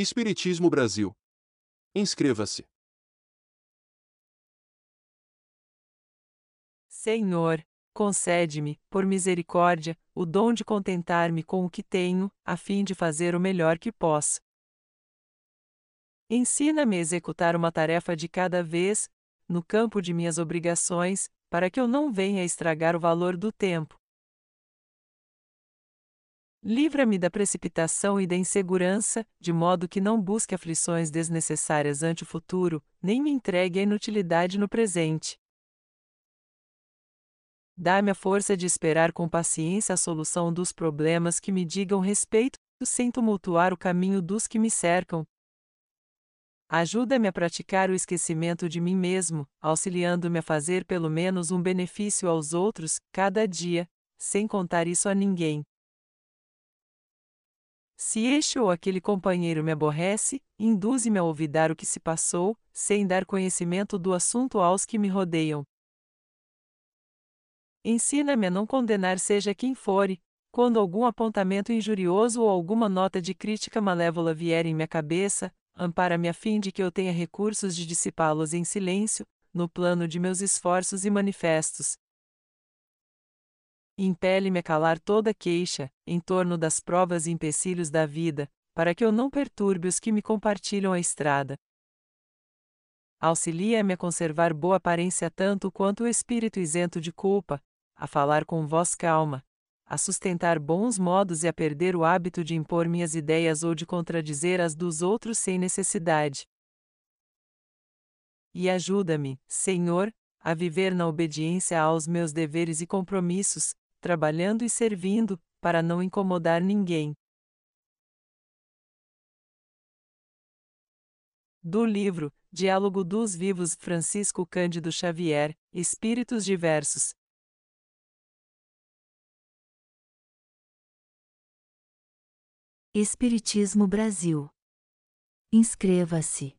Espiritismo Brasil. Inscreva-se. Senhor, concede-me, por misericórdia, o dom de contentar-me com o que tenho, a fim de fazer o melhor que posso. Ensina-me a executar uma tarefa de cada vez, no campo de minhas obrigações, para que eu não venha estragar o valor do tempo. Livra-me da precipitação e da insegurança, de modo que não busque aflições desnecessárias ante o futuro, nem me entregue à inutilidade no presente. Dá-me a força de esperar com paciência a solução dos problemas que me digam respeito, sem tumultuar o caminho dos que me cercam. Ajuda-me a praticar o esquecimento de mim mesmo, auxiliando-me a fazer pelo menos um benefício aos outros, cada dia, sem contar isso a ninguém. Se este ou aquele companheiro me aborrece, induze-me a olvidar o que se passou, sem dar conhecimento do assunto aos que me rodeiam. Ensina-me a não condenar seja quem for, quando algum apontamento injurioso ou alguma nota de crítica malévola vier em minha cabeça, ampara-me a fim de que eu tenha recursos de dissipá-los em silêncio, no plano de meus esforços e manifestos, impele-me a calar toda queixa, em torno das provas e empecilhos da vida, para que eu não perturbe os que me compartilham a estrada. Auxilia-me a conservar boa aparência tanto quanto o espírito isento de culpa, a falar com voz calma, a sustentar bons modos e a perder o hábito de impor minhas ideias ou de contradizer as dos outros sem necessidade. E ajuda-me, Senhor, a viver na obediência aos meus deveres e compromissos, trabalhando e servindo, para não incomodar ninguém. Do livro Diálogo dos Vivos Francisco Cândido Xavier, Espíritos Diversos. Espiritismo Brasil. Inscreva-se.